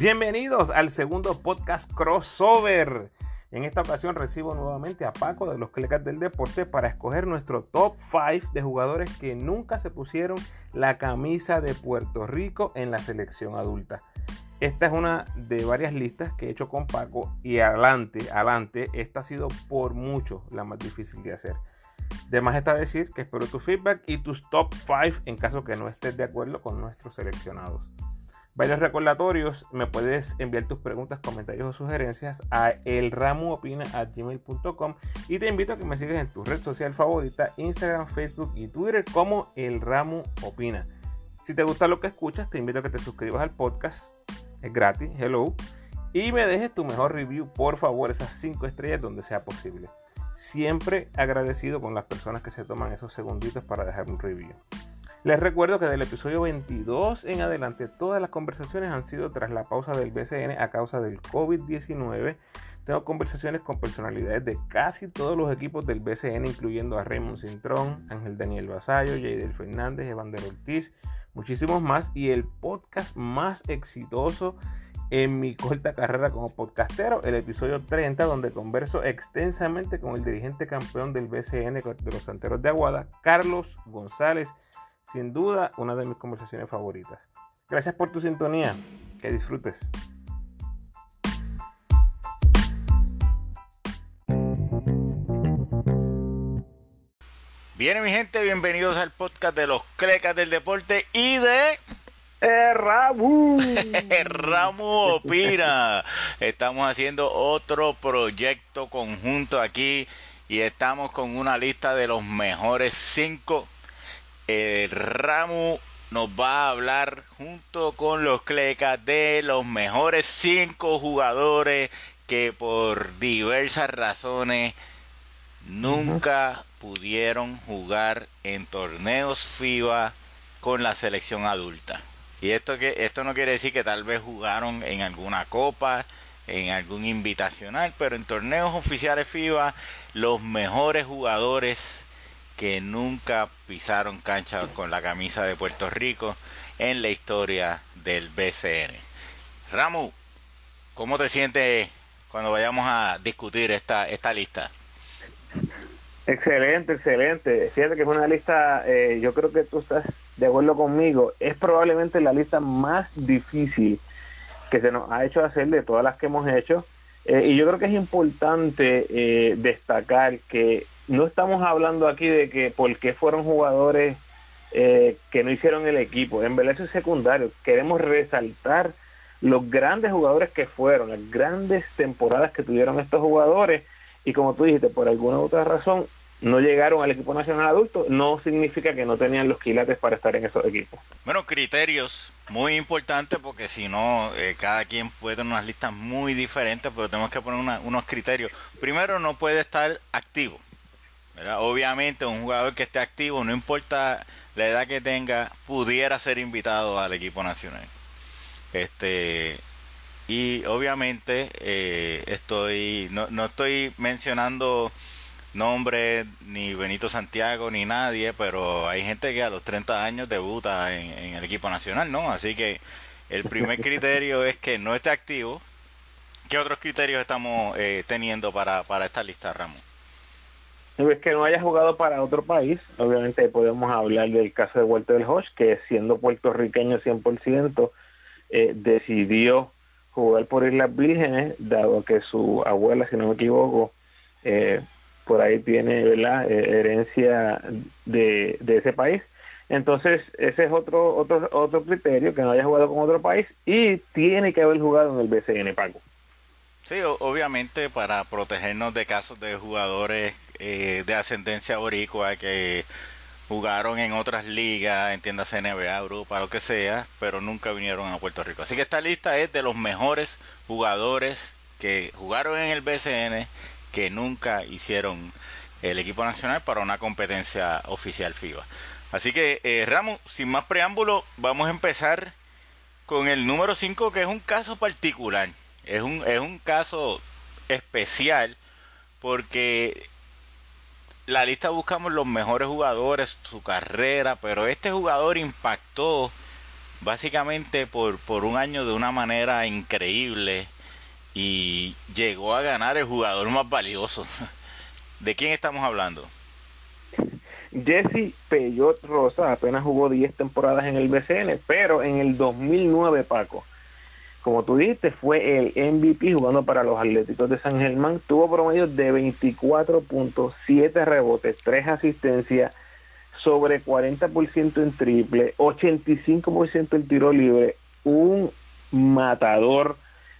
Bienvenidos al segundo podcast crossover. En esta ocasión recibo nuevamente a Paco de los Clecas del Deporte para escoger nuestro top 5 de jugadores que nunca se pusieron la camisa de Puerto Rico en la selección adulta. Esta es una de varias listas que he hecho con Paco y adelante, adelante, esta ha sido por mucho la más difícil de hacer. De más está decir que espero tu feedback y tus top 5 en caso que no estés de acuerdo con nuestros seleccionados. Varios recordatorios, me puedes enviar tus preguntas, comentarios o sugerencias a elramuopina.gmail.com y te invito a que me sigas en tu red social favorita, Instagram, Facebook y Twitter como El Ramu Opina. Si te gusta lo que escuchas, te invito a que te suscribas al podcast, es gratis, hello, y me dejes tu mejor review, por favor, esas 5 estrellas donde sea posible. Siempre agradecido con las personas que se toman esos segunditos para dejar un review. Les recuerdo que del episodio 22 en adelante todas las conversaciones han sido tras la pausa del BCN a causa del COVID-19. Tengo conversaciones con personalidades de casi todos los equipos del BCN, incluyendo a Raymond Cintrón, Ángel Daniel Basayo, Jadel Fernández, Evander Ortiz, muchísimos más. Y el podcast más exitoso en mi corta carrera como podcastero, el episodio 30, donde converso extensamente con el dirigente campeón del BCN de los Santeros de Aguada, Carlos González sin duda, una de mis conversaciones favoritas. Gracias por tu sintonía. Que disfrutes. Bien, mi gente, bienvenidos al podcast de los Clecas del Deporte y de... Ramu. Ramu opina. Estamos haciendo otro proyecto conjunto aquí y estamos con una lista de los mejores cinco el Ramu nos va a hablar junto con los Clecas de los mejores cinco jugadores que por diversas razones nunca pudieron jugar en torneos FIBA con la selección adulta. Y esto que esto no quiere decir que tal vez jugaron en alguna copa, en algún invitacional, pero en torneos oficiales FIBA los mejores jugadores que nunca pisaron cancha con la camisa de Puerto Rico en la historia del BCN. Ramu, ¿cómo te sientes cuando vayamos a discutir esta, esta lista? Excelente, excelente. Fíjate que es una lista, eh, yo creo que tú estás de acuerdo conmigo, es probablemente la lista más difícil que se nos ha hecho hacer de todas las que hemos hecho. Eh, y yo creo que es importante eh, destacar que no estamos hablando aquí de que por qué fueron jugadores eh, que no hicieron el equipo. En verdad eso es secundario. Queremos resaltar los grandes jugadores que fueron, las grandes temporadas que tuvieron estos jugadores y como tú dijiste, por alguna u otra razón no llegaron al equipo nacional adulto, no significa que no tenían los quilates para estar en esos equipos. Bueno, criterios muy importantes porque si no, eh, cada quien puede tener unas listas muy diferentes, pero tenemos que poner unos criterios. Primero, no puede estar activo. Obviamente un jugador que esté activo, no importa la edad que tenga, pudiera ser invitado al equipo nacional. Este y obviamente eh, estoy no, no estoy mencionando nombres ni Benito Santiago ni nadie, pero hay gente que a los 30 años debuta en, el equipo nacional, ¿no? Así que el primer criterio es que no esté activo. ¿Qué otros criterios estamos eh, teniendo para, para esta lista, Ramón? Es que no haya jugado para otro país, obviamente podemos hablar del caso de Walter del Hodge, que siendo puertorriqueño 100%, eh, decidió jugar por Islas Vírgenes, dado que su abuela, si no me equivoco, eh, por ahí tiene ¿verdad? Eh, herencia de, de ese país. Entonces, ese es otro, otro, otro criterio, que no haya jugado con otro país y tiene que haber jugado en el BCN Pago. Sí, obviamente para protegernos de casos de jugadores eh, de ascendencia boricua que jugaron en otras ligas, entiéndase NBA, Europa, lo que sea, pero nunca vinieron a Puerto Rico. Así que esta lista es de los mejores jugadores que jugaron en el BCN que nunca hicieron el equipo nacional para una competencia oficial FIBA. Así que, eh, Ramos, sin más preámbulo, vamos a empezar con el número 5, que es un caso particular. Es un, es un caso especial porque la lista buscamos los mejores jugadores, su carrera, pero este jugador impactó básicamente por, por un año de una manera increíble y llegó a ganar el jugador más valioso. ¿De quién estamos hablando? Jesse Peyot Rosa apenas jugó 10 temporadas en el BCN, pero en el 2009, Paco, como tú dijiste, fue el MVP jugando para los Atléticos de San Germán. Tuvo promedio de 24.7 rebotes, 3 asistencias, sobre 40% en triple, 85% en tiro libre, un matador.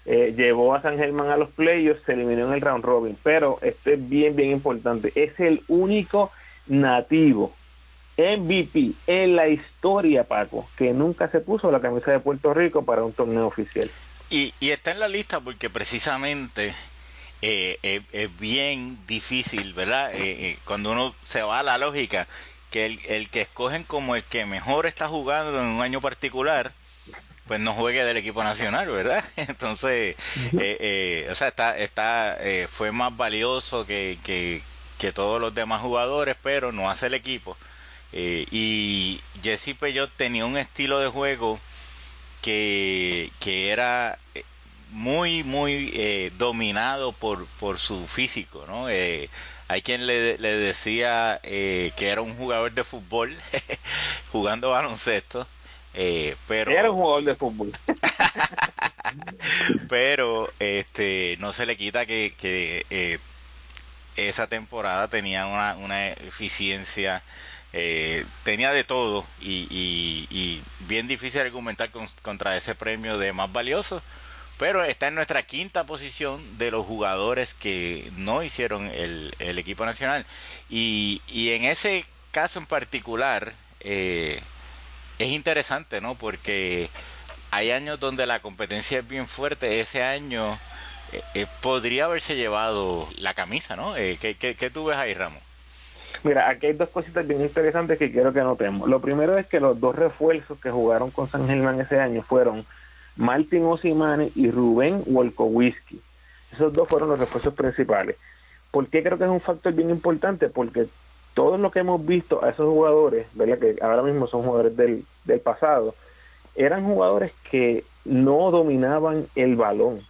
Eh, llevó a San Germán a los playoffs, se eliminó en el round robin, pero este es bien, bien importante. Es el único nativo MVP en la historia, Paco, que nunca se puso la camisa de Puerto Rico para un torneo oficial. Y, está en la lista porque precisamente eh, eh, es bien difícil, ¿verdad? Eh, cuando uno se va a la lógica, que el, el, que escogen como el que mejor está jugando en un año particular, pues no juegue del equipo nacional, ¿verdad? Entonces, o sea, está, está, fue más valioso que, que, que todos los demás jugadores, pero no hace el equipo. Eh, y Jesse Peyot tenía un estilo de juego que, que era eh, muy, muy eh, dominado por, por su físico, ¿no? hay quien le, le decía que era un jugador de fútbol jugando baloncesto. pero era un jugador de fútbol pero este no se le quita que, que esa temporada tenía una, una eficiencia eh, tenía de todo y, bien difícil argumentar contra ese premio de más valioso, pero está en nuestra quinta posición de los jugadores que no hicieron el, equipo nacional. Y, en ese caso en particular eh, es interesante, ¿no? Porque hay años donde la competencia es bien fuerte, ese año... Eh, podría haberse llevado la camisa, ¿no? ¿qué, qué, qué tú ves ahí, Ramos? Mira, aquí hay dos cositas bien interesantes que quiero que notemos. Lo primero es que los dos refuerzos que jugaron con San Germán ese año fueron Martin Osimane y Rubén Wolkowski. Esos dos fueron los refuerzos principales. ¿Por qué creo que es un factor bien importante? Porque todos lo que hemos visto a esos jugadores, ¿verdad? que ahora mismo son jugadores del, del pasado, eran jugadores que no dominaban el balón.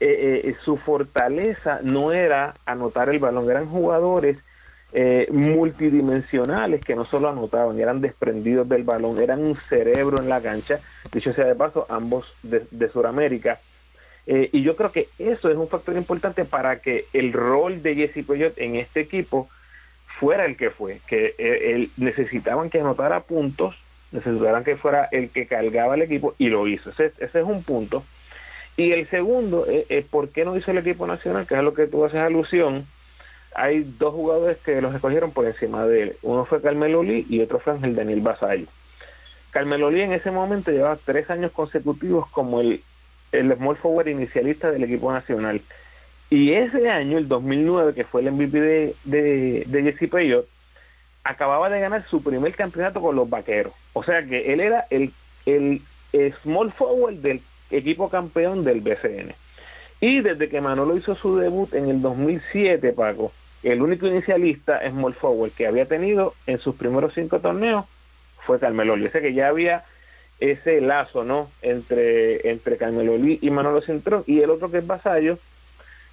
Eh, eh, su fortaleza no era anotar el balón, eran jugadores eh, multidimensionales que no solo anotaban, eran desprendidos del balón, eran un cerebro en la cancha, dicho sea de paso, ambos de, de Sudamérica. Eh, y yo creo que eso es un factor importante para que el rol de Jesse Peyot en este equipo fuera el que fue, que eh, necesitaban que anotara puntos, necesitaban que fuera el que cargaba el equipo y lo hizo. Ese, ese es un punto. Y el segundo es por qué no hizo el equipo nacional, que es a lo que tú haces alusión hay dos jugadores que los escogieron por encima de él. Uno fue Carmelo Lee y otro fue Ángel Daniel Basayo. Carmelo Lee en ese momento llevaba tres años consecutivos como el, el small forward inicialista del equipo nacional. Y ese año, el 2009, que fue el MVP de, de, Jesse Peyot, acababa de ganar su primer campeonato con los Vaqueros. O sea que él era el, el small forward del equipo campeón del BCN. Y desde que Manolo hizo su debut en el 2007, Paco, el único inicialista small forward que había tenido en sus primeros cinco torneos fue Carmelo Lee. O sea que ya había ese lazo, ¿no? Entre, entre Carmelo Lee y Manolo Cintrón. Y el otro que es Vasallo,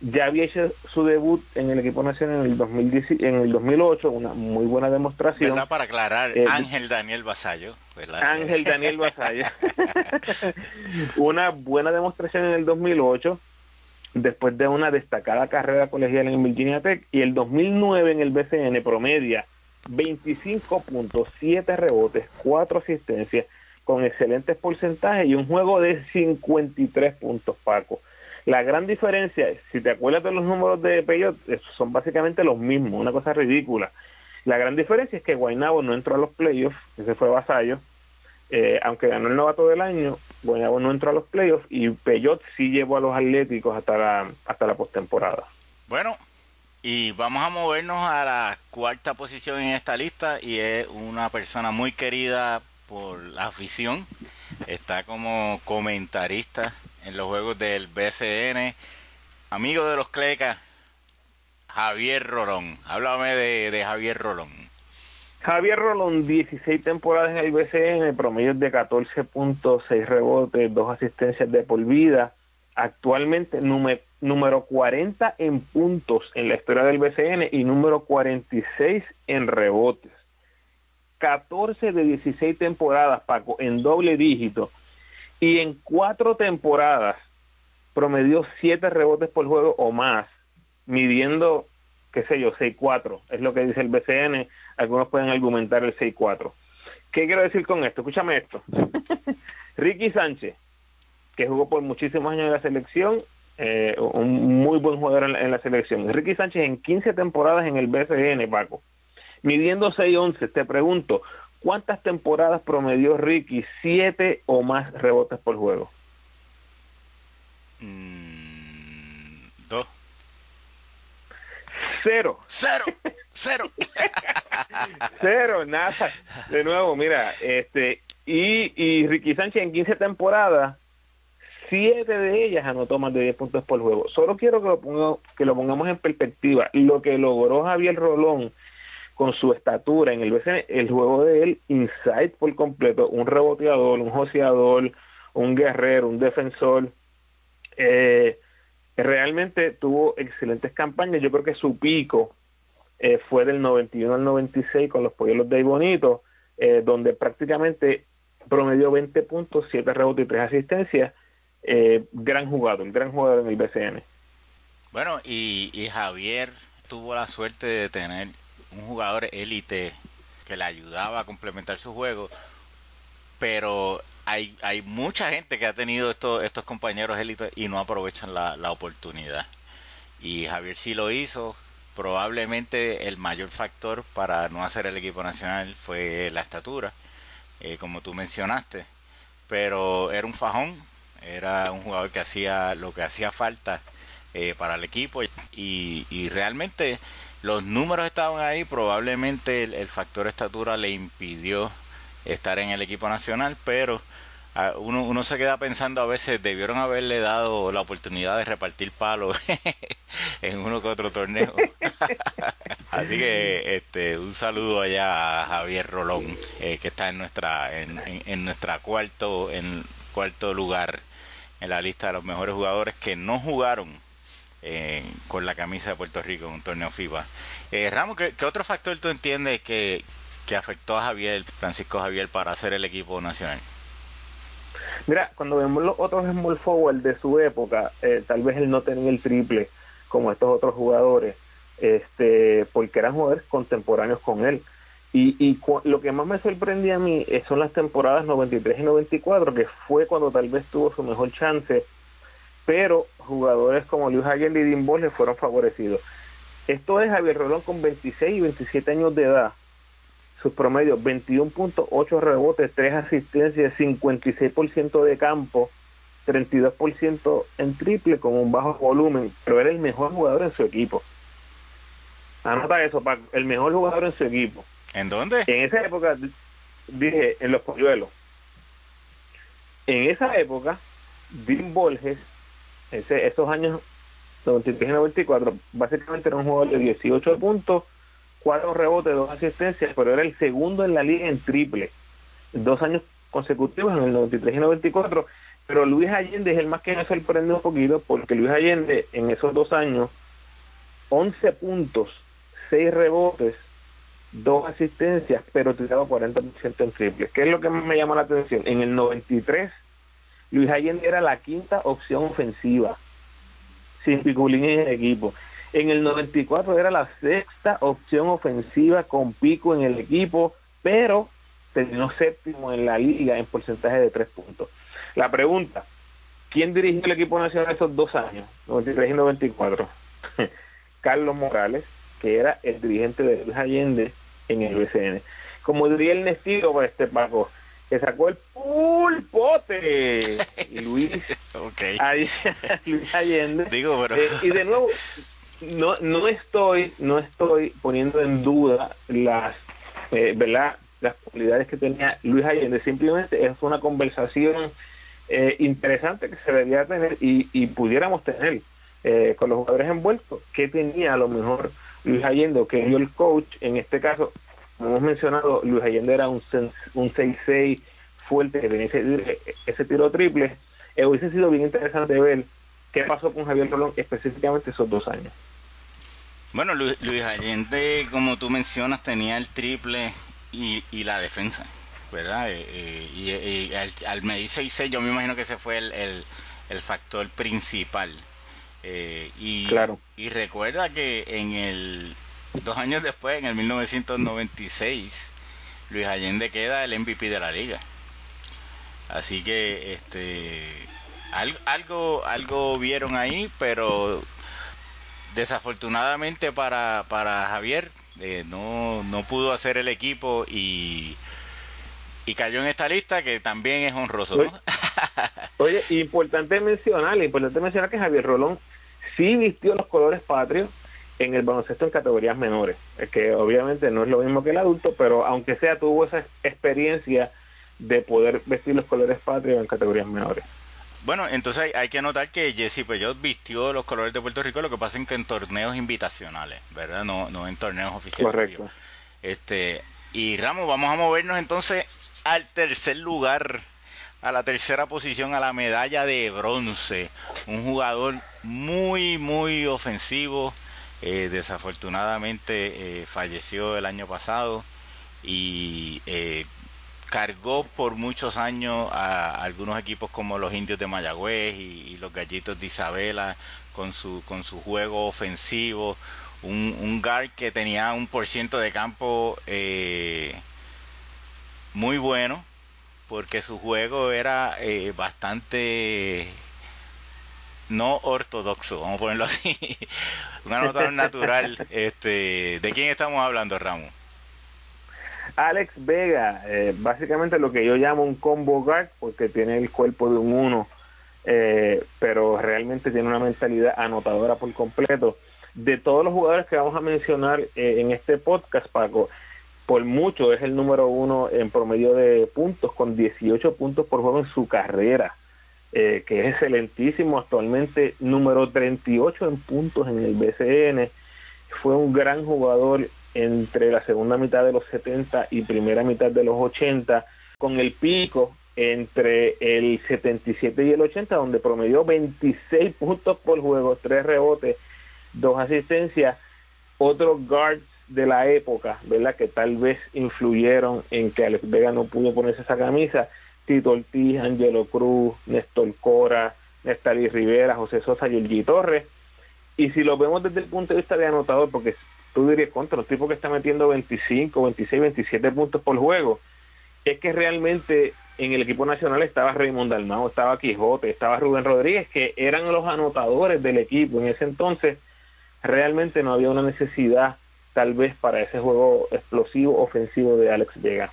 ya había hecho su debut en el equipo nacional en el, 2010, en el 2008, una muy buena demostración. ¿Verdad? Para aclarar, eh, Ángel Daniel Vasallo. Ángel Daniel Vasallo. una buena demostración en el 2008 después de una destacada carrera colegial en Virginia Tech y el 2009 en el BCN promedia 25.7 rebotes, 4 asistencias con excelentes porcentajes y un juego de 53 puntos, Paco. La gran diferencia, si te acuerdas de los números de Peyot, son básicamente los mismos, una cosa ridícula. La gran diferencia es que Guaynabo no entró a los playoffs, ese fue Vasallo, eh, aunque ganó el novato del año, bueno, no entró a los playoffs y Peyot sí llevó a los Atléticos hasta la, hasta la postemporada. Bueno, y vamos a movernos a la cuarta posición en esta lista y es una persona muy querida por la afición. Está como comentarista en los juegos del BCN. Amigo de los Clecas, Javier Rolón. Háblame de, de Javier Rolón. Javier Rolón, 16 temporadas en el BCN, promedio de 14.6 rebotes, dos asistencias de por vida. Actualmente número 40 en puntos en la historia del BCN y número 46 en rebotes. 14 de 16 temporadas, Paco, en doble dígito. Y en cuatro temporadas promedió 7 rebotes por juego o más, midiendo, qué sé yo, 6-4. Es lo que dice el BCN algunos pueden argumentar el 6-4. ¿Qué quiero decir con esto? Escúchame esto. Ricky Sánchez, que jugó por muchísimos años en la selección, eh, un muy buen jugador en la, selección. Ricky Sánchez en 15 temporadas en el BCN, Paco. Midiendo 6-11, te pregunto, ¿cuántas temporadas promedió Ricky? ¿Siete o más rebotes por juego? Mm, dos. Cero. Cero. Cero. Cero, nada. De nuevo, mira, este, y, y Ricky Sánchez en 15 temporadas, siete de ellas anotó más de 10 puntos por juego. Solo quiero que lo, ponga, que lo pongamos en perspectiva. Lo que logró Javier Rolón con su estatura en el BCN, el juego de él, inside por completo, un reboteador, un joseador, un guerrero, un defensor. Eh, realmente tuvo excelentes campañas. Yo creo que su pico eh, fue del 91 al 96 con los Pollos de Bonito, eh, donde prácticamente promedió 20 puntos, 7 rebotes y 3 asistencias. Eh, gran jugador, gran jugador en el BCN. Bueno, y, y Javier tuvo la suerte de tener un jugador élite que le ayudaba a complementar su juego, pero hay, hay mucha gente que ha tenido estos, estos compañeros élite y no aprovechan la, la oportunidad. Y Javier sí lo hizo, probablemente el mayor factor para no hacer el equipo nacional fue la estatura, eh, como tú mencionaste, pero era un fajón, era un jugador que hacía lo que hacía falta eh, para el equipo. Y, realmente los números estaban ahí, probablemente el factor estatura le impidió estar en el equipo nacional, pero uno, uno se queda pensando a veces, debieron haberle dado la oportunidad de repartir palos en uno que otro torneo. Así que este, un saludo allá a Javier Rolón, eh, que está en nuestra, en, en, nuestra cuarto, en cuarto lugar en la lista de los mejores jugadores que no jugaron eh, con la camisa de Puerto Rico en un torneo FIBA. Eh, Ramos, ¿qué, ¿qué, otro factor tú entiendes que, que afectó a Javier, Francisco Javier, para hacer el equipo nacional? Mira, cuando vemos los otros small forward de su época, eh, tal vez él no tenía el triple como estos otros jugadores, este, porque eran jugadores contemporáneos con él. Y, y lo que más me sorprendía a mí eh, son las temporadas 93 y 94, que fue cuando tal vez tuvo su mejor chance, pero jugadores como Luis Allende y Dean le fueron favorecidos. Esto es Javier Rolón con 26 y 27 años de edad, sus promedios 21.8 rebotes, 3 asistencias, 56% de campo, 32% en triple con un bajo volumen, pero era el mejor jugador en su equipo. Anota eso, Paco, el mejor jugador en su equipo. ¿En dónde? En esa época, dije, en los polluelos. En esa época, Dean Borges, ese, esos años 93 y 94, básicamente era un jugador de 18 puntos, cuatro rebotes, dos asistencias, pero era el segundo en la liga en triple. Dos años consecutivos, en el 93 y 94. Pero Luis Allende es el más que me sorprende un poquito, porque Luis Allende en esos dos años, 11 puntos, 6 rebotes, dos asistencias, pero tiraba 40% en triple. ¿Qué es lo que más me llama la atención? En el 93, Luis Allende era la quinta opción ofensiva, sin piculín en el equipo. En el 94 era la sexta opción ofensiva con pico en el equipo, pero terminó séptimo en la liga en porcentaje de tres puntos. La pregunta, ¿quién dirigió el equipo nacional esos dos años, 93 y 94? Carlos Morales, que era el dirigente de Luis Allende en el BCN. Como diría el Nestido, pues, este Paco, que sacó el pulpote. Luis, okay. Luis Allende. Digo, pero... Eh, y de nuevo, no, no estoy, no estoy poniendo en duda las, eh, ¿verdad? las cualidades que tenía Luis Allende, simplemente es una conversación eh, interesante que se debía tener y, pudiéramos tener eh, con los jugadores envueltos, que tenía a lo mejor Luis Allende o que dio el coach, en este caso como hemos mencionado, Luis Allende era un, un 6-6 fuerte que tenía ese, tiro triple. Eh, hubiese sido bien interesante ver qué pasó con Javier Rolón específicamente esos dos años. Bueno, Luis, Allende, como tú mencionas, tenía el triple y, y la defensa, ¿verdad? Eh, eh, y, al, al, medir 6-6 yo me imagino que ese fue el, el, factor principal. y, claro. y recuerda que en el dos años después, en el 1996, Luis Allende queda el MVP de la liga. Así que este algo algo vieron ahí, pero desafortunadamente para, Javier eh, no, no pudo hacer el equipo y, y cayó en esta lista que también es honroso. Oye, importante mencionar, importante mencionar que Javier Rolón sí vistió los colores patrios en el baloncesto en categorías menores, que obviamente no es lo mismo que el adulto, pero aunque sea tuvo esa experiencia de poder vestir los colores patrios en categorías menores. Bueno, entonces hay, que notar que Jesse Peyot vistió los colores de Puerto Rico, lo que pasa es que en torneos invitacionales, ¿verdad? No, no en torneos oficiales. Correcto. Este, y Ramos, vamos a movernos entonces al tercer lugar, a la tercera posición, a la medalla de bronce. Un jugador muy, muy ofensivo. Eh, desafortunadamente eh, falleció el año pasado y eh, cargó por muchos años a algunos equipos como los indios de Mayagüez y, los gallitos de Isabela con su, con su juego ofensivo. Un, un guard que tenía un por ciento de campo eh, muy bueno porque su juego era eh, bastante no ortodoxo, vamos a ponerlo así. Un anotador natural. Este, ¿De quién estamos hablando, Ramos? Alex Vega, eh, básicamente lo que yo llamo un combo guard, porque tiene el cuerpo de un uno, eh, pero realmente tiene una mentalidad anotadora por completo. De todos los jugadores que vamos a mencionar eh, en este podcast, Paco, por mucho es el número uno en promedio de puntos, con 18 puntos por juego en su carrera, que es excelentísimo, actualmente número 38 en puntos en el BCN. Fue un gran jugador entre la segunda mitad de los 70 y primera mitad de los 80, con el pico entre el 77 y el 80, donde promedió 26 puntos por juego, 3 rebotes, 2 asistencias, otros guards de la época, ¿verdad? Que tal vez influyeron en que Alex Vega no pudo ponerse esa camisa, Tito Ortiz, Angelo Cruz, Néstor Cora, Nestali Rivera, José Sosa, y Torres. Y si lo vemos desde el punto de vista de anotador, porque tú dirías contra los tipos que están metiendo 25, 26, 27 puntos por juego, es que realmente en el equipo nacional estaba Raymond Dalmao, estaba Quijote, estaba Rubén Rodríguez, que eran los anotadores del equipo. En ese entonces realmente no había una necesidad tal vez para ese juego explosivo ofensivo de Alex Vega.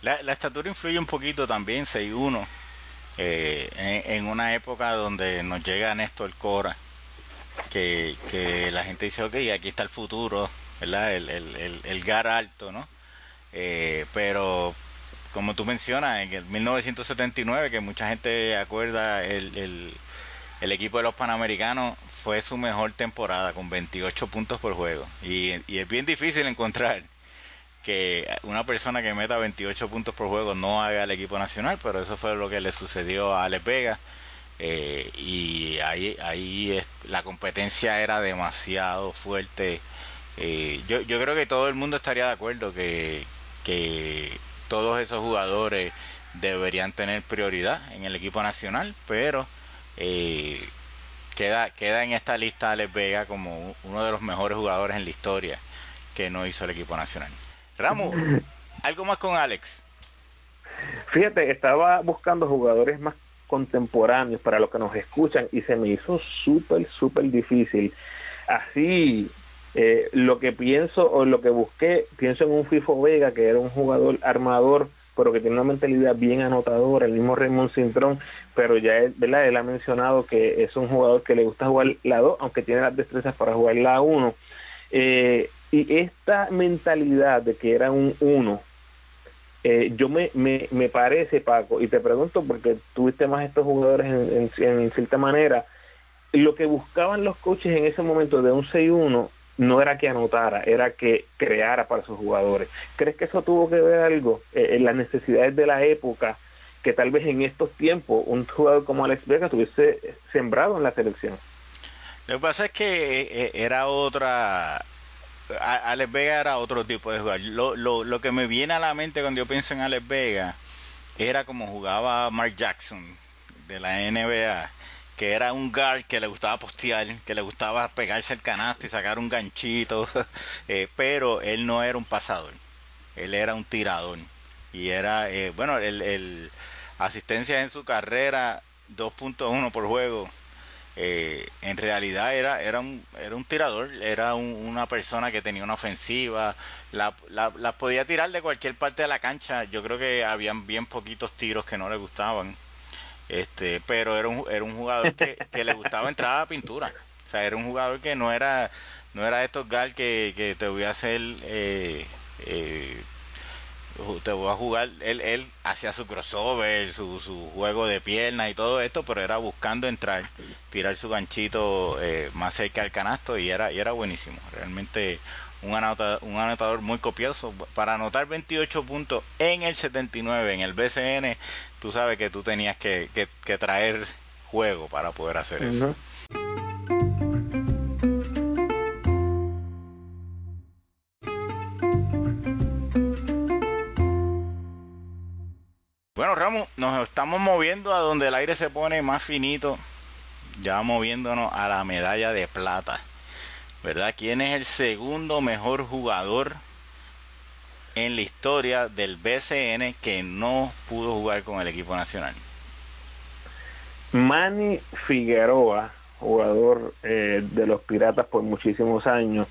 La, estatura influye un poquito también, 6-1, eh, en, en, una época donde nos llega Néstor Cora, que, la gente dice, ok, aquí está el futuro, ¿verdad? El, el, el, GAR alto, ¿no? Eh, pero como tú mencionas, en el 1979, que mucha gente acuerda, el, el, el, equipo de los Panamericanos fue su mejor temporada, con 28 puntos por juego. Y, y, es bien difícil encontrar que una persona que meta 28 puntos por juego no haga el equipo nacional, pero eso fue lo que le sucedió a Alex Vega. Eh, y ahí, ahí la competencia era demasiado fuerte. Eh, yo, yo creo que todo el mundo estaría de acuerdo que, que todos esos jugadores deberían tener prioridad en el equipo nacional, pero eh, queda, queda en esta lista Alex Vega como uno de los mejores jugadores en la historia que no hizo el equipo nacional. Ramos, ¿algo más con Alex? Fíjate, estaba buscando jugadores más contemporáneos para los que nos escuchan y se me hizo súper, súper difícil. Así, eh, lo que pienso o lo que busqué, pienso en un FIFO Vega, que era un jugador armador, pero que tiene una mentalidad bien anotadora, el mismo Raymond Cintrón, pero ya él, ha mencionado que es un jugador que le gusta jugar la 2, aunque tiene las destrezas para jugar la 1. Eh, y esta mentalidad de que era un 1, eh, yo me, me, me, parece, Paco, y te pregunto porque tuviste más estos jugadores en, en, cierta manera, lo que buscaban los coaches en ese momento de un 6-1 no era que anotara, era que creara para sus jugadores. ¿Crees que eso tuvo que ver algo eh, en las necesidades de la época? Que tal vez en estos tiempos un jugador como Alex Vega estuviese sembrado en la selección. Lo que pasa es que eh, era otra. Alex Vega era otro tipo de jugador. Lo, lo, lo que me viene a la mente cuando yo pienso en Alex Vega era como jugaba Mark Jackson de la NBA que era un guard que le gustaba postear, que le gustaba pegarse el canasto y sacar un ganchito, eh, pero él no era un pasador, él era un tirador. Y era, eh, bueno, el, el asistencia en su carrera 2.1 por juego, eh, en realidad era, era, un, era un tirador, era una persona que tenía una ofensiva, la, la, podía tirar de cualquier parte de la cancha, yo creo que habían bien poquitos tiros que no le gustaban este pero era un, era un jugador que, le gustaba entrar a la pintura o sea era un jugador que no era no era estos gal que, que te voy a hacer eh, eh, te voy a jugar él, él hacía su crossover su, su juego de piernas y todo esto pero era buscando entrar tirar su ganchito eh, más cerca del canasto y era y era buenísimo realmente un anotador, un anotador muy copioso. Para anotar 28 puntos en el 79, en el BCN, tú sabes que tú tenías que, que, traer juego para poder hacer eso. Estamos moviendo a donde el aire se pone más finito, ya moviéndonos a la medalla de plata. ¿verdad? ¿Quién es el segundo mejor jugador en la historia del BCN que no pudo jugar con el equipo nacional? Manny Figueroa, jugador eh, de los Piratas por muchísimos años.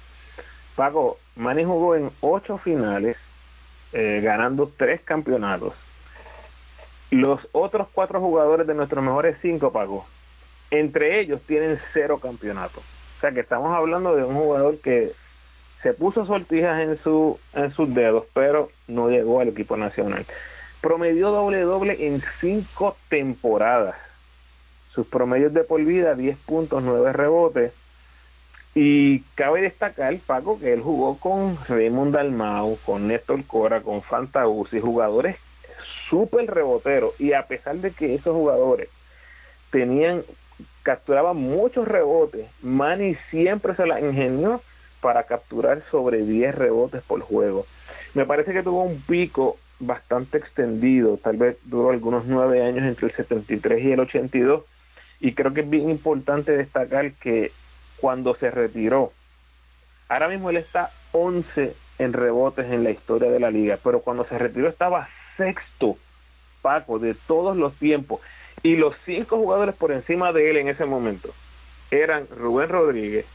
Paco, Manny jugó en ocho finales, eh, ganando tres campeonatos. Los otros cuatro jugadores de nuestros mejores cinco, Paco, entre ellos tienen cero campeonatos. O sea que estamos hablando de un jugador que se puso sortijas en, su, en sus dedos, pero no llegó al equipo nacional. Promedió doble doble en cinco temporadas. Sus promedios de por vida, 10 puntos, 9 rebotes. Y cabe destacar, Paco, que él jugó con Raymond Dalmau, con Néstor Cora, con y jugadores súper reboteros. Y a pesar de que esos jugadores tenían capturaba muchos rebotes. Manny siempre se la ingenió para capturar sobre 10 rebotes por juego. Me parece que tuvo un pico bastante extendido, tal vez duró algunos 9 años entre el 73 y el 82, y creo que es bien importante destacar que cuando se retiró, ahora mismo él está 11 en rebotes en la historia de la liga, pero cuando se retiró estaba sexto, Paco, de todos los tiempos. Y los cinco jugadores por encima de él en ese momento eran Rubén Rodríguez,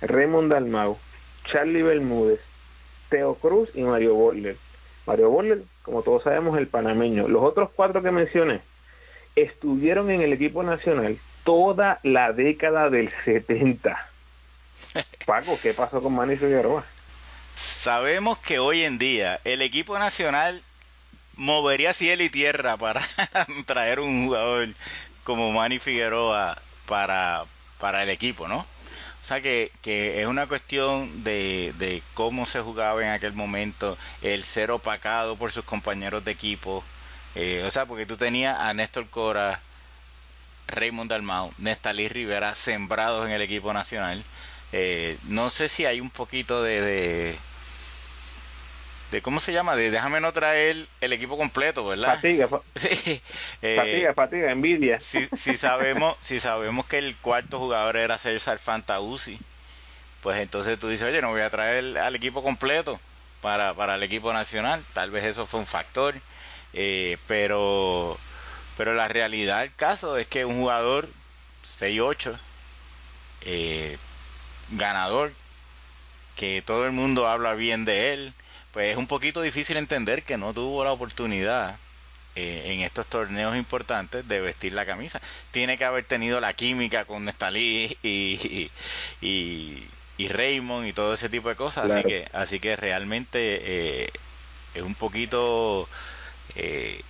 Raymond Dalmau, Charlie Bermúdez, Teo Cruz y Mario Borler. Mario Borler, como todos sabemos, el panameño. Los otros cuatro que mencioné estuvieron en el equipo nacional toda la década del 70. Paco, ¿qué pasó con Manny Figueroa? Sabemos que hoy en día el equipo nacional movería cielo y tierra para traer un jugador como Manny Figueroa para, para el equipo, ¿no? O sea que, que es una cuestión de, de, cómo se jugaba en aquel momento, el ser opacado por sus compañeros de equipo. Eh, o sea, porque tú tenías a Néstor Cora, Raymond Dalmau, Nestalí Rivera sembrados en el equipo nacional. Eh, no sé si hay un poquito de de cómo se llama, de déjame no traer el equipo completo, ¿verdad? Fatiga, sí. Eh, fatiga, fatiga, envidia. Si, si sabemos, si sabemos que el cuarto jugador era César Fantausi, pues entonces tú dices, oye, no voy a traer al equipo completo para, para el equipo nacional, tal vez eso fue un factor, eh, pero, pero la realidad del caso es que un jugador 6-8, eh, ganador, que todo el mundo habla bien de él, pues es un poquito difícil entender que no tuvo la oportunidad eh, en estos torneos importantes de vestir la camisa. Tiene que haber tenido la química con Nestalí y, y, Raymond y todo ese tipo de cosas. Así que así que realmente eh, es un poquito eh,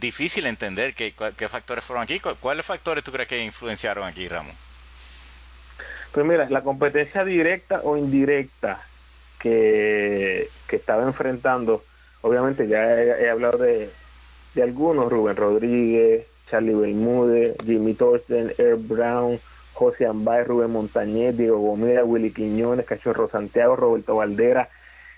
difícil entender qué, qué factores fueron aquí. ¿Cuáles factores tú crees que influenciaron aquí, Ramón? Pues mira, la competencia directa o indirecta que, estaba enfrentando, obviamente ya he, hablado de, de, algunos, Rubén Rodríguez, Charlie Bermúdez, Jimmy Thorsten, Air Brown, José Ambay, Rubén Montañez, Diego Gomera, Willy Quiñones, Cachorro Santiago, Roberto Valdera.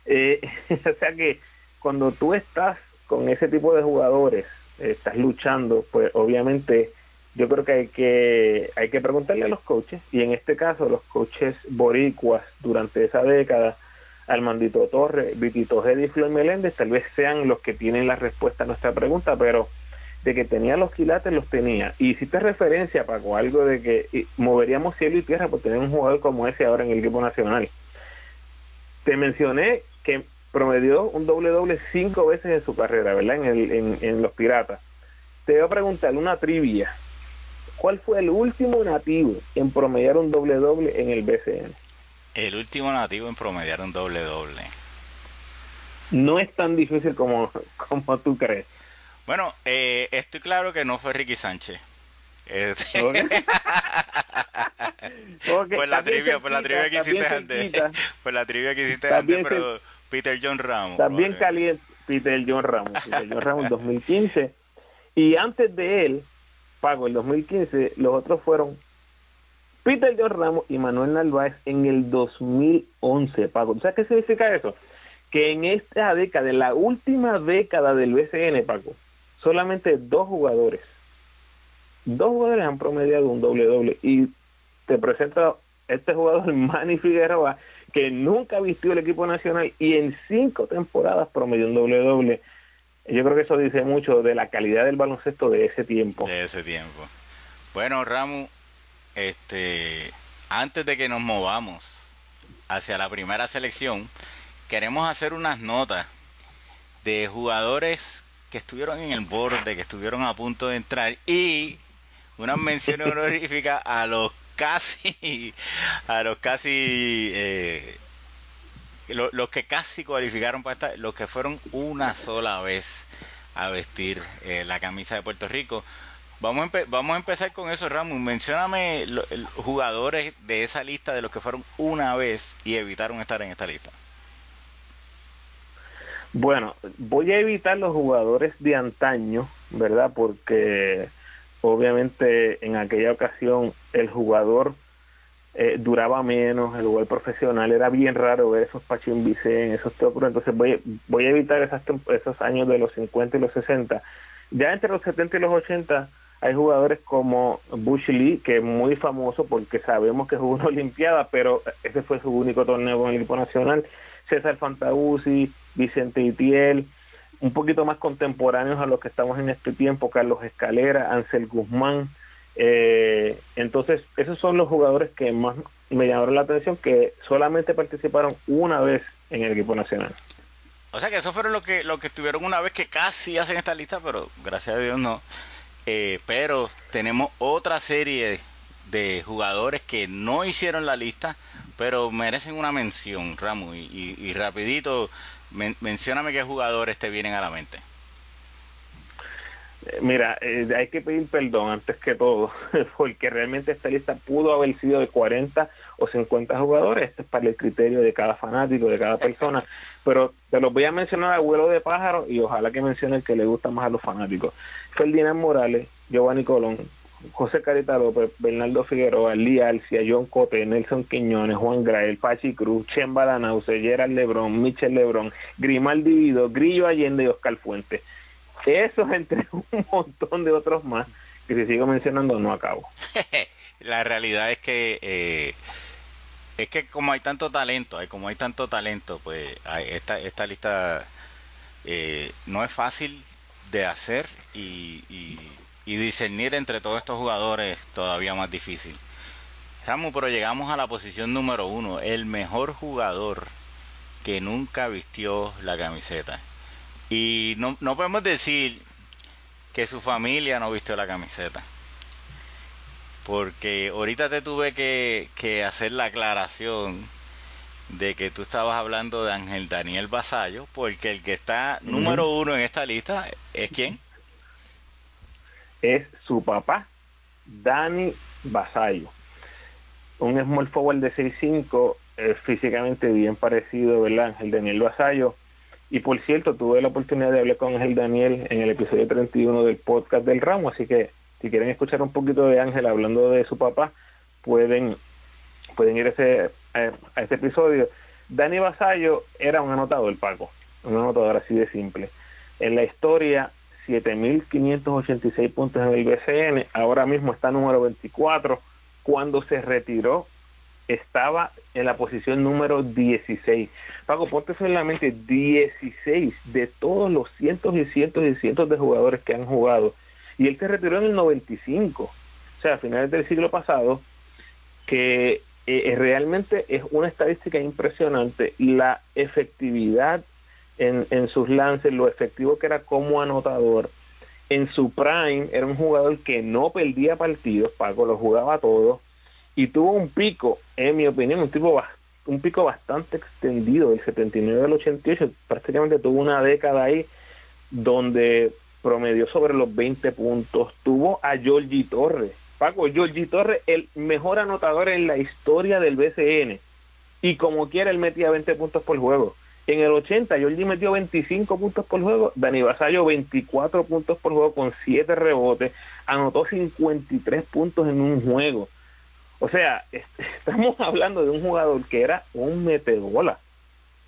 Eh, o sea que cuando tú estás con ese tipo de jugadores, estás luchando, pues obviamente yo creo que hay que hay que preguntarle a los coaches y en este caso los coaches boricuas durante esa década Armandito Torres, Vitito Gedi y Floyd Meléndez tal vez sean los que tienen la respuesta a nuestra pregunta, pero de que tenía los quilates los tenía. Y hiciste referencia, Paco, algo de que moveríamos cielo y tierra por tener un jugador como ese ahora en el equipo nacional. Te mencioné que promedió un doble doble cinco veces en su carrera, ¿verdad? En, el, en, los Piratas. Te voy a preguntar una trivia. ¿Cuál fue el último nativo en promediar un doble doble en el BCN? El último nativo en promediar un doble doble. No es tan difícil como, como tú crees. Bueno, eh, estoy claro que no fue Ricky Sánchez. Este, pues la trivia, pues la trivia que hiciste antes. Pues la trivia que hiciste antes, pero Peter John Ramos. También caliente Peter John Ramos. Peter John Ramos 2015. Y antes de él, Pago, el 2015, los otros fueron Peter John Ramos y Manuel Narváez en el 2011, Pago. ¿Sabes qué significa eso? Que en esta década, en la última década del BCN, Paco, solamente dos jugadores, dos jugadores han promediado un doble doble y te presenta este jugador Manny Figueroa que nunca vistió el equipo nacional y en cinco temporadas promedió un doble doble. Yo creo que eso dice mucho de la calidad del baloncesto de ese tiempo. De ese tiempo. Bueno, Ramu, este, antes de que nos movamos hacia la primera selección, queremos hacer unas notas de jugadores que estuvieron en el borde, que estuvieron a punto de entrar y una mención honorífica a los casi, a los casi, eh, los que casi cualificaron para estar, los que fueron una sola vez a vestir eh, la camisa de Puerto Rico. Vamos a, vamos a empezar con eso, Ramón. Mencióname los jugadores de esa lista de los que fueron una vez y evitaron estar en esta lista. Bueno, voy a evitar los jugadores de antaño, ¿verdad? Porque obviamente en aquella ocasión el jugador eh, duraba menos, el jugador profesional era bien raro ver esos Pachín Vicen, esos pero entonces voy, voy a evitar esas, esos años de los 50 y los 60. Ya entre los 70 y los 80 hay jugadores como Bush Lee, que es muy famoso porque sabemos que jugó una Olimpiada, pero ese fue su único torneo con el equipo nacional. César Fantausi, Vicente Itiel, un poquito más contemporáneos a los que estamos en este tiempo, Carlos Escalera, Ansel Guzmán. Eh, entonces, esos son los jugadores que más me llamaron la atención, que solamente participaron una vez en el equipo nacional. O sea que esos fueron los que, los que estuvieron una vez que casi hacen esta lista, pero gracias a Dios no. Eh, pero tenemos otra serie de jugadores que no hicieron la lista, pero merecen una mención, Ramu. Y, rapidito, mencióname qué jugadores te vienen a la mente. Mira, eh, hay que pedir perdón antes que todo, porque realmente esta lista pudo haber sido de 40 o 50 jugadores, esto es para el criterio de cada fanático, de cada persona, pero te los voy a mencionar a vuelo de pájaro y ojalá que mencione el que le gusta más a los fanáticos. Ferdinand Morales, Giovanni Colón, José Carita López, Bernardo Figueroa, Lee Alcia, John Cote, Nelson Quiñones, Juan Grael, Pachi Cruz, Chen Badanause, Gerard Lebrón, Michel Lebrón, Grimaldi Vido, Grillo Allende y Oscar Fuentes. Eso entre un montón de otros más que si sigo mencionando no acabo. La realidad es que eh, es que como hay tanto talento, hay como hay tanto talento, pues esta, esta lista eh, no es fácil de hacer y y discernir entre todos estos jugadores todavía más difícil. Ramos, pero llegamos a la posición número uno, el mejor jugador que nunca vistió la camiseta. Y no, no podemos decir que su familia no vistió la camiseta. Porque ahorita te tuve que, que hacer la aclaración de que tú estabas hablando de Ángel Daniel Basallo, porque el que está número uno en esta lista es quién? es su papá, Dani Basayo. un small forward de 6'5, eh, físicamente bien parecido, ¿verdad? Ángel Daniel Vasallo. Y por cierto, tuve la oportunidad de hablar con Ángel Daniel en el episodio 31 del podcast del ramo, así que si quieren escuchar un poquito de Ángel hablando de su papá, pueden, pueden ir a ese, a ese episodio. Dani Vasallo era un anotador, Paco, un anotador así de simple. En la historia 7.586 puntos en el BCN, ahora mismo está número 24. Cuando se retiró, estaba en la posición número 16. Paco, ponte eso en la mente, 16 de todos los cientos y cientos y cientos de jugadores que han jugado. Y él se retiró en el 95, o sea, a finales del siglo pasado, que eh, eh, realmente es una estadística impresionante. La efectividad en, sus lances, lo efectivo que era como anotador. En su prime era un jugador que no perdía partidos, Paco lo jugaba todo y tuvo un pico, en mi opinión, un tipo un pico bastante extendido del 79 al 88, prácticamente tuvo una década ahí donde promedió sobre los 20 puntos, tuvo a Georgie Torres, Paco, Georgie Torres, el mejor anotador en la historia del BCN, y como quiera él metía 20 puntos por juego. En el 80, Jordi metió 25 puntos por juego, Dani Basayo 24 puntos por juego con 7 rebotes, anotó 53 puntos en un juego. O sea, estamos hablando de un jugador que era un metebola,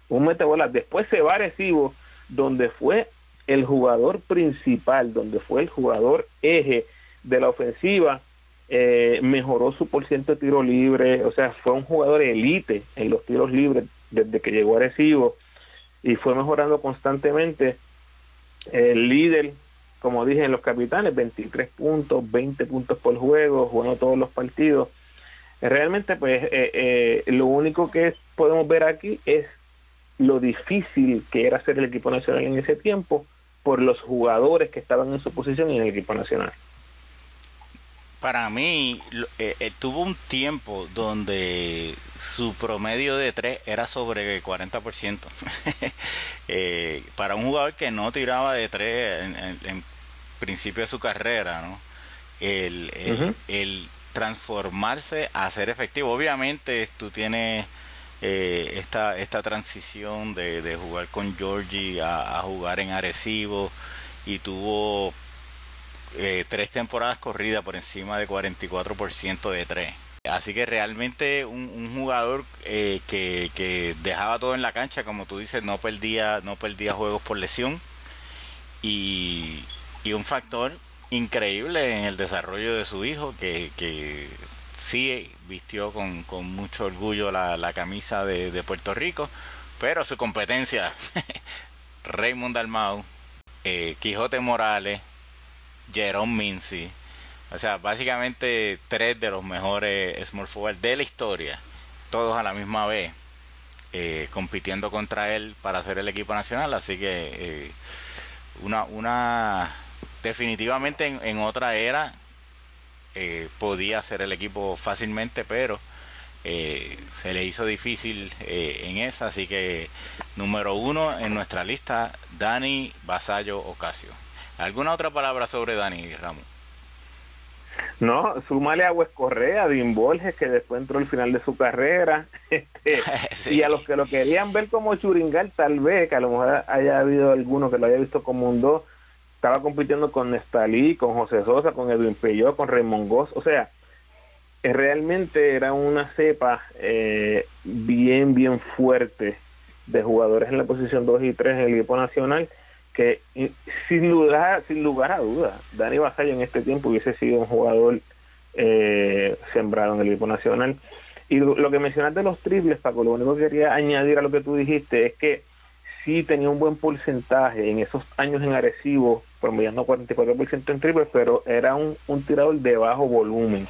un metebola. Después se va a Recibo, donde fue el jugador principal, donde fue el jugador eje de la ofensiva, eh, mejoró su porcentaje de tiro libre, o sea, fue un jugador elite en los tiros libres desde que llegó a Recibo y fue mejorando constantemente. El líder, como dije en los capitanes, 23 puntos, 20 puntos por juego, jugando todos los partidos. Realmente, pues, eh, eh, lo único que podemos ver aquí es lo difícil que era ser el equipo nacional en ese tiempo por los jugadores que estaban en su posición en el equipo nacional para mí eh, eh, tuvo un tiempo donde su promedio de 3 era sobre 40%. eh, para un jugador que no tiraba de 3 en, principio de su carrera, ¿no? El, el, transformarse a ser efectivo. Obviamente tú tienes eh, esta, esta transición de, de jugar con Georgie a, jugar en Arecibo y tuvo eh, tres temporadas corridas por encima de 44% de tres. Así que realmente un, jugador eh, que, dejaba todo en la cancha, como tú dices, no perdía, no perdía juegos por lesión y, un factor increíble en el desarrollo de su hijo que, que sí vistió con, mucho orgullo la, camisa de, Puerto Rico, pero su competencia, Raymond Dalmau, eh, Quijote Morales, Jerome Mincy. O sea, básicamente tres de los mejores small forward de la historia, todos a la misma vez, eh, compitiendo contra él para hacer el equipo nacional. Así que eh, una, una definitivamente en, otra era eh, podía hacer el equipo fácilmente, pero se le hizo difícil en esa. Así que número uno en nuestra lista, Dani Basayo Ocasio. ¿Alguna otra palabra sobre Dani Ramos? No, súmale a Wes Correa, Dean Borges, que después entró al final de su carrera. Este, y a los que lo querían ver como Churingal, tal vez, que a lo mejor haya habido alguno que lo haya visto como un dos, estaba compitiendo con Nestalí, con José Sosa, con Edwin Peyot, con Raymond Goss. O sea, eh, realmente era una cepa eh, bien, bien fuerte de jugadores en la posición 2 y 3 en el equipo nacional que sin lugar, sin lugar a duda, Dani Basayo en este tiempo hubiese sido un jugador eh, sembrado en el equipo nacional. Y lo, que mencionaste de los triples, Paco, lo único que quería añadir a lo que tú dijiste es que sí tenía un buen porcentaje en esos años en Arecibo, promediando 44% en triples, pero era un, un tirador de bajo volumen.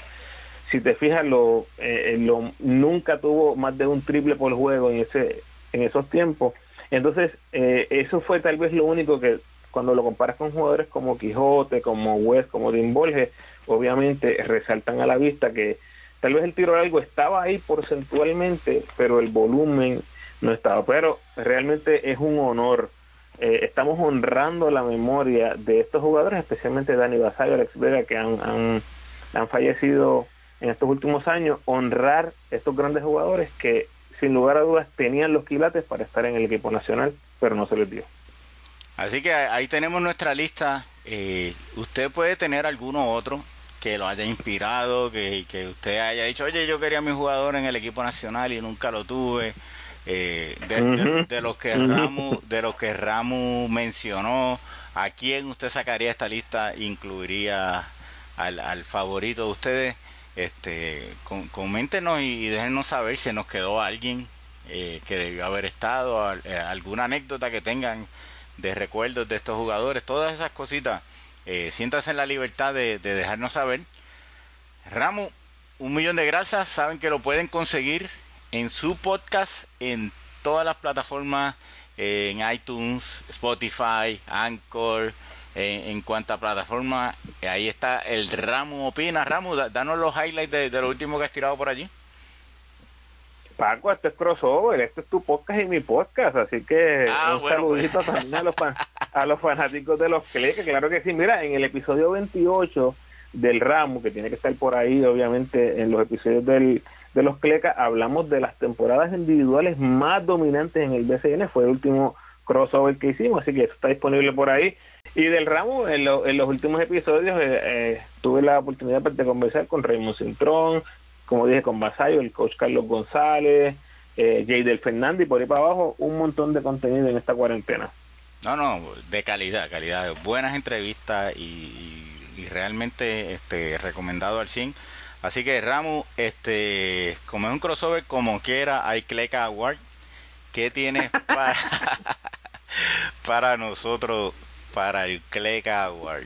Si te fijas, lo, eh, lo, nunca tuvo más de un triple por juego en, ese, en esos tiempos entonces, eh, eso fue tal vez lo único que cuando lo comparas con jugadores como Quijote, como West, como Dean Borges, obviamente resaltan a la vista que tal vez el tiro algo estaba ahí porcentualmente, pero el volumen no estaba. Pero realmente es un honor. Eh, estamos honrando la memoria de estos jugadores, especialmente Dani Basayo, Alex Vega, que han, han, fallecido en estos últimos años honrar estos grandes jugadores que sin lugar a dudas tenían los quilates para estar en el equipo nacional, pero no se les dio. Así que ahí tenemos nuestra lista. Eh, usted puede tener alguno otro que lo haya inspirado, que, que, usted haya dicho, oye, yo quería a mi jugador en el equipo nacional y nunca lo tuve. Eh, de, los que Ramu, de los que Ramu mencionó, ¿a quién usted sacaría esta lista? ¿Incluiría al, al favorito de ustedes? Este, coméntenos y, déjenos saber si nos quedó alguien eh, que debió haber estado, eh, alguna anécdota que tengan de recuerdos de estos jugadores, todas esas cositas. Eh, siéntanse en la libertad de, dejarnos saber. Ramo, un millón de gracias. Saben que lo pueden conseguir en su podcast en todas las plataformas, en iTunes, Spotify, Anchor, en, cuanto a plataforma, ahí está el Ramu Opina. Ramu, danos los highlights de, lo último que has tirado por allí. Paco, este es crossover, este es tu podcast y mi podcast, así que ah, un saludito pues. también a los, a los fanáticos de los clics, claro que sí. Mira, en el episodio 28 del Ramu, que tiene que estar por ahí, obviamente, en los episodios del, de los Clecas, hablamos de las temporadas individuales más dominantes en el BCN, fue el último crossover que hicimos, así que está disponible por ahí. Y del ramo, en, los últimos episodios eh, eh, tuve la oportunidad de conversar con Raymond Cintrón, como dije, con Basayo, el coach Carlos González, eh, Del Fernández y por ahí para abajo, un montón de contenido en esta cuarentena. No, no, de calidad, calidad. Buenas entrevistas y, realmente este, recomendado al 100. Así que Ramu, este, como es un crossover, como quiera, hay Cleca Award. ¿Qué tienes para, para nosotros para el Clegg Award?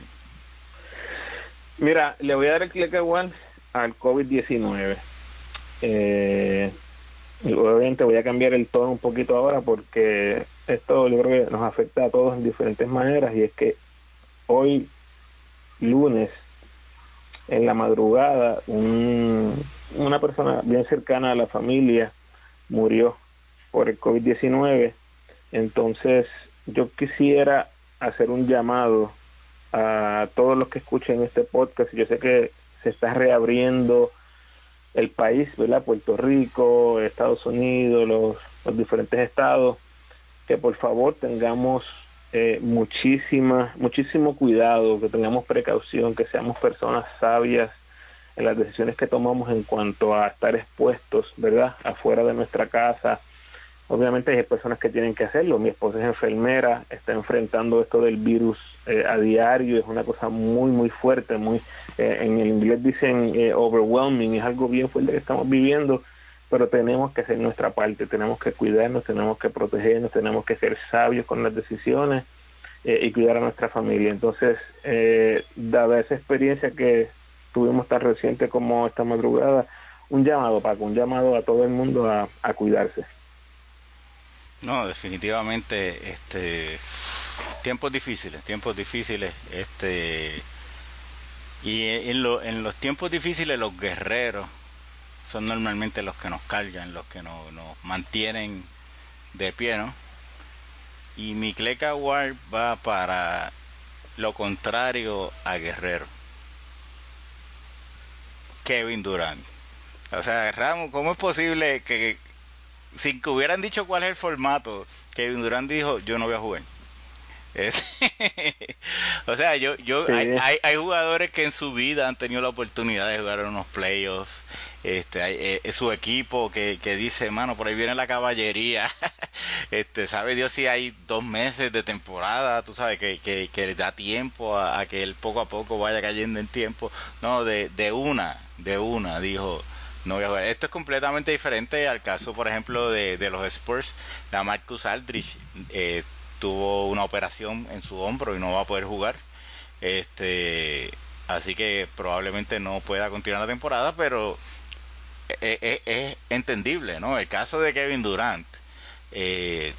Mira, le voy a dar el Clegg Award al COVID-19. Eh, obviamente voy a cambiar el tono un poquito ahora porque esto yo creo que nos afecta a todos en diferentes maneras y es que hoy lunes en la madrugada una persona bien cercana a la familia murió por el COVID-19 entonces yo quisiera hacer un llamado a todos los que escuchen este podcast. Yo sé que se está reabriendo el país, ¿verdad? Puerto Rico, Estados Unidos, los, los diferentes estados, que por favor tengamos eh, muchísima, muchísimo cuidado, que tengamos precaución, que seamos personas sabias en las decisiones que tomamos en cuanto a estar expuestos, ¿verdad? Afuera de nuestra casa, Obviamente hay personas que tienen que hacerlo. Mi esposa es enfermera, está enfrentando esto del virus eh, a diario, es una cosa muy, muy fuerte, muy eh, en el inglés dicen eh, overwhelming, es algo bien fuerte que estamos viviendo, pero tenemos que hacer nuestra parte, tenemos que cuidarnos, tenemos que protegernos, tenemos que ser sabios con las decisiones y cuidar a nuestra familia. Entonces, dada esa experiencia que tuvimos tan reciente como esta madrugada, un llamado, Paco, un llamado a todo el mundo a cuidarse. No, definitivamente, este, tiempos difíciles, tiempos difíciles, este, y en, lo, en los tiempos difíciles los guerreros son normalmente los que nos cargan, los que nos, nos mantienen de pie, ¿no? Y mi Cleca Award va para lo contrario a Guerrero. Kevin Durant. O sea, Ramos, ¿cómo es posible que sin que hubieran dicho cuál es el formato, Kevin Durant dijo, yo no voy a jugar. o sea, yo, yo, hay, hay, jugadores que en su vida han tenido la oportunidad de jugar en unos playoffs. Este, eh, su equipo que, que dice, mano, por ahí viene la caballería. este, sabe Dios si hay dos meses de temporada, tú sabes, que, que, que le da tiempo a, a, que él poco a poco vaya cayendo en tiempo. No, de, de una, de una, dijo, no Esto es completamente diferente al caso, por ejemplo, de, los Spurs. La Marcus Aldrich eh, tuvo una operación en su hombro y no va a poder jugar. Este, así que probablemente no pueda continuar la temporada, pero es, entendible, ¿no? El caso de Kevin Durant. Eh,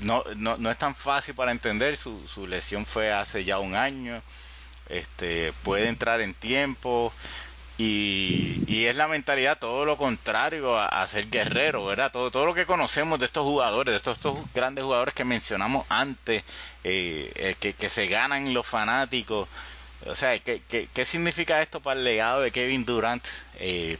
no, no, no, es tan fácil para entender, su, su lesión fue hace ya un año, este, puede entrar en tiempo, y, es la mentalidad todo lo contrario a, ser guerrero, ¿verdad? Todo, todo lo que conocemos de estos jugadores, de estos, estos grandes jugadores que mencionamos antes, eh, eh, que, que, se ganan los fanáticos, O sea, ¿qué, qué, significa esto para el legado de Kevin Durant? Eh,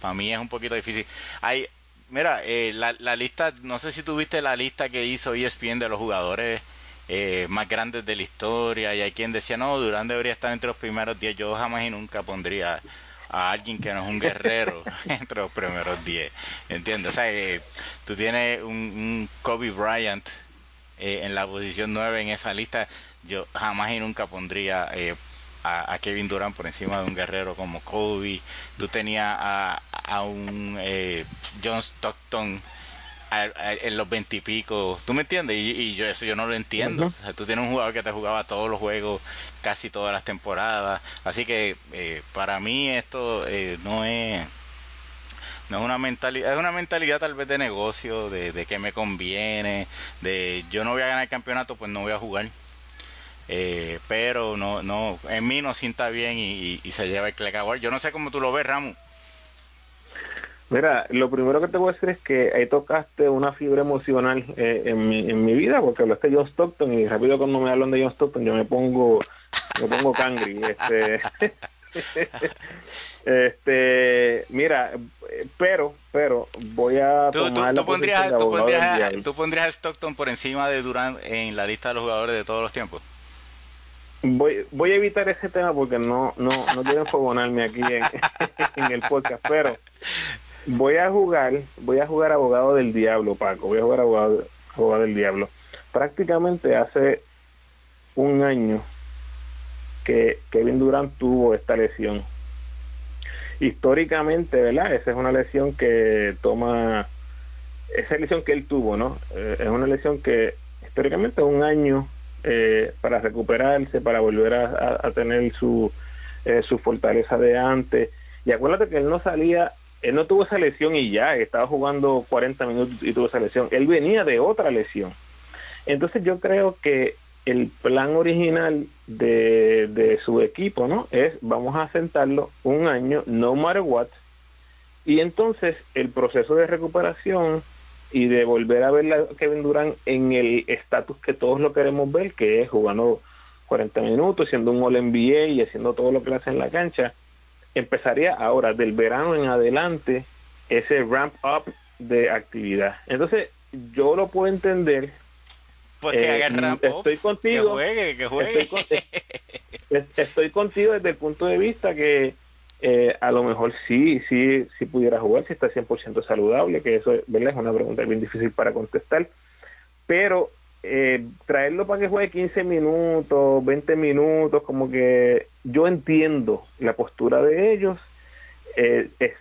para mí es un poquito difícil. Hay, mira, eh, la, la, lista, no sé si tuviste la lista que hizo ESPN de los jugadores eh, más grandes de la historia y hay quien decía, no, Durant debería estar entre los primeros 10. Yo jamás y nunca pondría a alguien que no es un guerrero entre los primeros 10. ¿Entiendes? O sea, eh, tú tienes un, Kobe Bryant en la posición 9 en esa lista. Yo jamás y nunca pondría a, Kevin Durant por encima de un guerrero como Kobe. Tú tenías a, a un eh, John Stockton en los veintipico. ¿Tú me entiendes? Y, yo eso yo no lo entiendo. tú tienes un jugador que te jugaba todos los juegos, casi todas las temporadas. Así que eh, para mí esto eh, no es no es una mentalidad, es una mentalidad tal vez de negocio, de, de que me conviene, de yo no voy a ganar el campeonato, pues no voy a jugar. Eh, pero no, no, en mí no sienta bien y, se lleva el Clecagua. Yo no sé cómo tú lo ves, Ramu. Mira, lo primero que te voy a decir es que ahí tocaste una fibra emocional eh, en, mi, en mi vida, porque hablaste de John Stockton y rápido cuando me hablan de John Stockton yo me pongo, me pongo cangri. Este, este, mira, pero, pero voy a ¿Tú, tomar tú, pondrías, tú, pondrías, tú pondrías a Stockton por encima de Durant en la lista de los jugadores de todos los tiempos. Voy, voy a evitar ese tema porque no, no, no quiero enfogonarme aquí en, el podcast, pero voy a jugar, voy a jugar abogado del diablo, Paco, voy a jugar abogado, abogado del diablo. Prácticamente hace un año que Kevin Durant tuvo esta lesión. Históricamente, ¿verdad? Esa es una lesión que toma, esa lesión que él tuvo, ¿no? Eh, es una lesión que históricamente un año eh, para recuperarse, para volver a, tener su, eh, su fortaleza de antes. Y acuérdate que él no salía, él no tuvo esa lesión y ya, estaba jugando 40 minutos y tuvo esa lesión. Él venía de otra lesión. Entonces yo creo que el plan original de, de su equipo, ¿no? Es vamos a sentarlo un año, no matter what, y entonces el proceso de recuperación y de volver a ver a Kevin Durant en el estatus que todos lo queremos ver, que es jugando 40 minutos, siendo un All NBA y haciendo todo lo que hace en la cancha, empezaría ahora, del verano en adelante, ese ramp up de actividad. Entonces, yo lo puedo entender. Porque eh, ramp estoy contigo. Que juegue, que juegue. Estoy, estoy contigo desde el punto de vista que eh, a lo mejor sí, sí, sí pudiera jugar si está 100% saludable, que eso es una pregunta bien difícil para contestar, pero eh, traerlo para que juegue 15 minutos, 20 minutos, como que yo entiendo la postura de ellos, eh, es,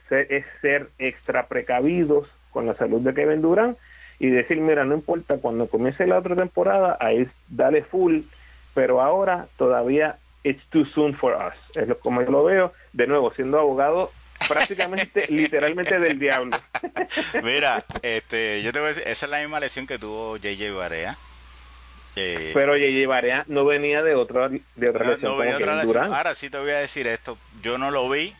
ser, extra precavidos con la salud de Kevin Durant y decir, mira, no importa, cuando comience la otra temporada, ahí dale full, pero ahora todavía it's too soon for us, es como yo lo veo, de nuevo, siendo abogado prácticamente, literalmente del diablo. Mira, este, yo te voy a decir, esa es la misma lesión que tuvo JJ Barea. Eh, Pero JJ Barea no venía de otra, de otra lesión. Ahora sí te voy a decir esto, yo no lo vi,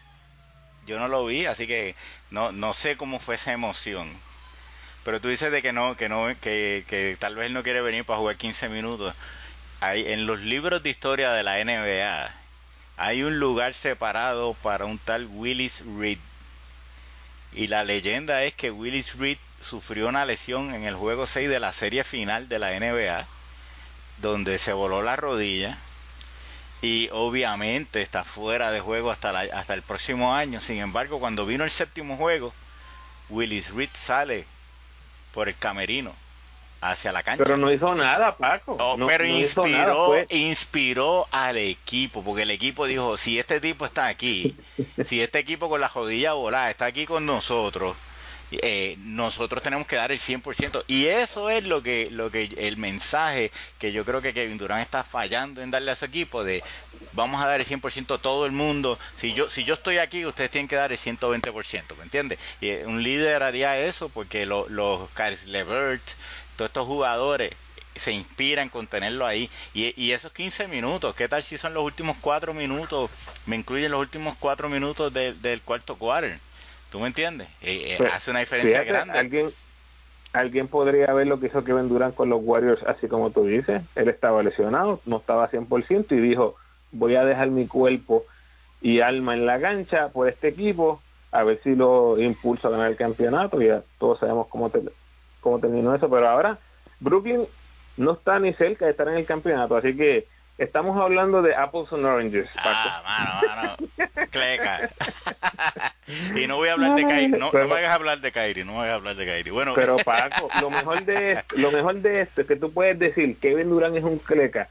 yo no lo vi, así que no, no sé cómo fue esa emoción. Pero tú dices de que no, que no, que, que tal vez él no quiere venir para jugar 15 minutos hay, en los libros de historia de la NBA hay un lugar separado para un tal Willis Reed. Y la leyenda es que Willis Reed sufrió una lesión en el juego 6 de la serie final de la NBA, donde se voló la rodilla y obviamente está fuera de juego hasta, hasta el próximo año. Sin embargo, cuando vino el séptimo juego, Willis Reed sale por el camerino hacia la cancha. Pero no hizo nada, Paco. Oh, pero inspiró, inspiró al equipo, porque el equipo dijo, si este tipo está aquí, si este equipo con la jodilla volada está aquí con nosotros, eh, nosotros tenemos que dar el 100%. Y eso es lo que, lo que el mensaje que yo creo que Kevin Durant está fallando en darle a su equipo de vamos a dar el 100% a todo el mundo. Si yo, si yo estoy aquí, ustedes tienen que dar el 120%, ¿me entiendes? Y eh, un líder haría eso porque los Caris Levert, todos estos jugadores se inspiran con tenerlo ahí. Y, esos 15 minutos, ¿qué tal si son los últimos 4 minutos? Me incluyen los últimos 4 minutos del cuarto quarter. ¿Tú me entiendes? Eh, eh, pues, hace una diferencia grande. Alguien, alguien podría ver lo que hizo Kevin Durant con los Warriors, así como tú dices. Él estaba lesionado, no estaba 100% y dijo, voy a dejar mi cuerpo y alma en la cancha por este equipo, a ver si lo impulso a ganar el campeonato, ya todos sabemos cómo, cómo terminó eso, pero ahora Brooklyn no está ni cerca de estar en el campeonato, así que estamos hablando de apples and oranges. Ah, mano, mano, cleca. y no voy a hablar de Kairi, no, no vayas a hablar de Kairi, no voy a hablar de Kairi. Bueno, pero Paco, lo mejor de esto, lo mejor de esto es que tú puedes decir que Kevin Durant es un cleca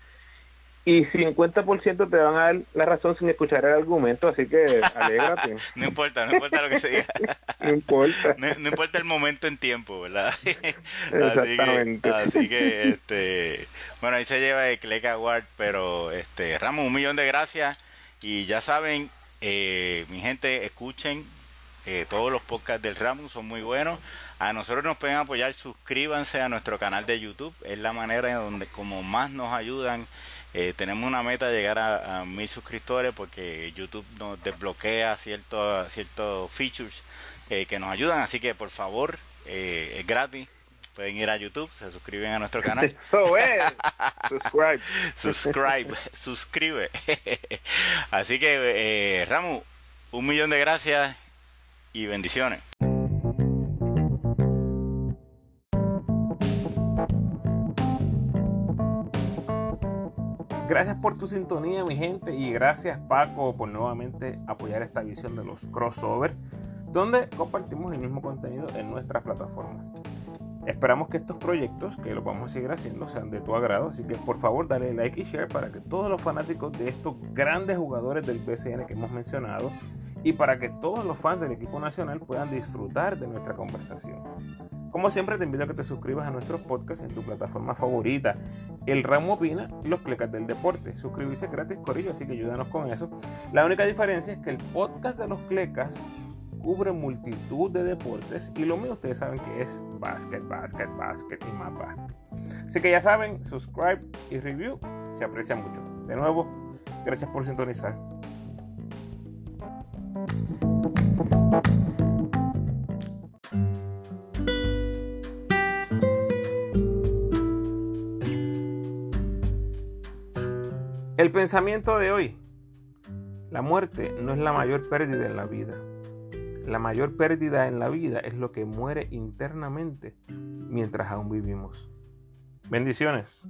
y 50% te van a dar la razón sin escuchar el argumento, así que alégrate. no importa, no importa lo que se diga. no importa. No, importa el momento en tiempo, ¿verdad? Exactamente. Así que, este, bueno, ahí se lleva el Click Award, pero, este, Ramos, un millón de gracias. Y ya saben, eh, mi gente, escuchen eh, todos los podcasts del Ramos, son muy buenos. A nosotros nos pueden apoyar, suscríbanse a nuestro canal de YouTube, es la manera en donde como más nos ayudan eh, tenemos una meta de llegar a, mil suscriptores porque YouTube nos desbloquea ciertos ciertos features eh, que nos ayudan. Así que por favor, eh, es gratis. Pueden ir a YouTube, se suscriben a nuestro canal. Subscribe. Subscribe. Suscribe. Así que, Ramu, un millón de gracias y bendiciones. Gracias por tu sintonía, mi gente, y gracias Paco por nuevamente apoyar esta visión de los crossover, donde compartimos el mismo contenido en nuestras plataformas. Esperamos que estos proyectos, que los vamos a seguir haciendo, sean de tu agrado, así que por favor dale like y share para que todos los fanáticos de estos grandes jugadores del BCN que hemos mencionado y para que todos los fans del equipo nacional puedan disfrutar de nuestra conversación. Como siempre te invito a que te suscribas a nuestros podcasts en tu plataforma favorita. El Ramo Opina, los clecas del deporte. Suscribirse gratis, Corillo, así que ayúdanos con eso. La única diferencia es que el podcast de los clecas cubre multitud de deportes y lo mío ustedes saben que es básquet, básquet, básquet y más básquet. Así que ya saben, subscribe y review se aprecia mucho. De nuevo, gracias por sintonizar. El pensamiento de hoy. La muerte no es la mayor pérdida en la vida. La mayor pérdida en la vida es lo que muere internamente mientras aún vivimos. Bendiciones.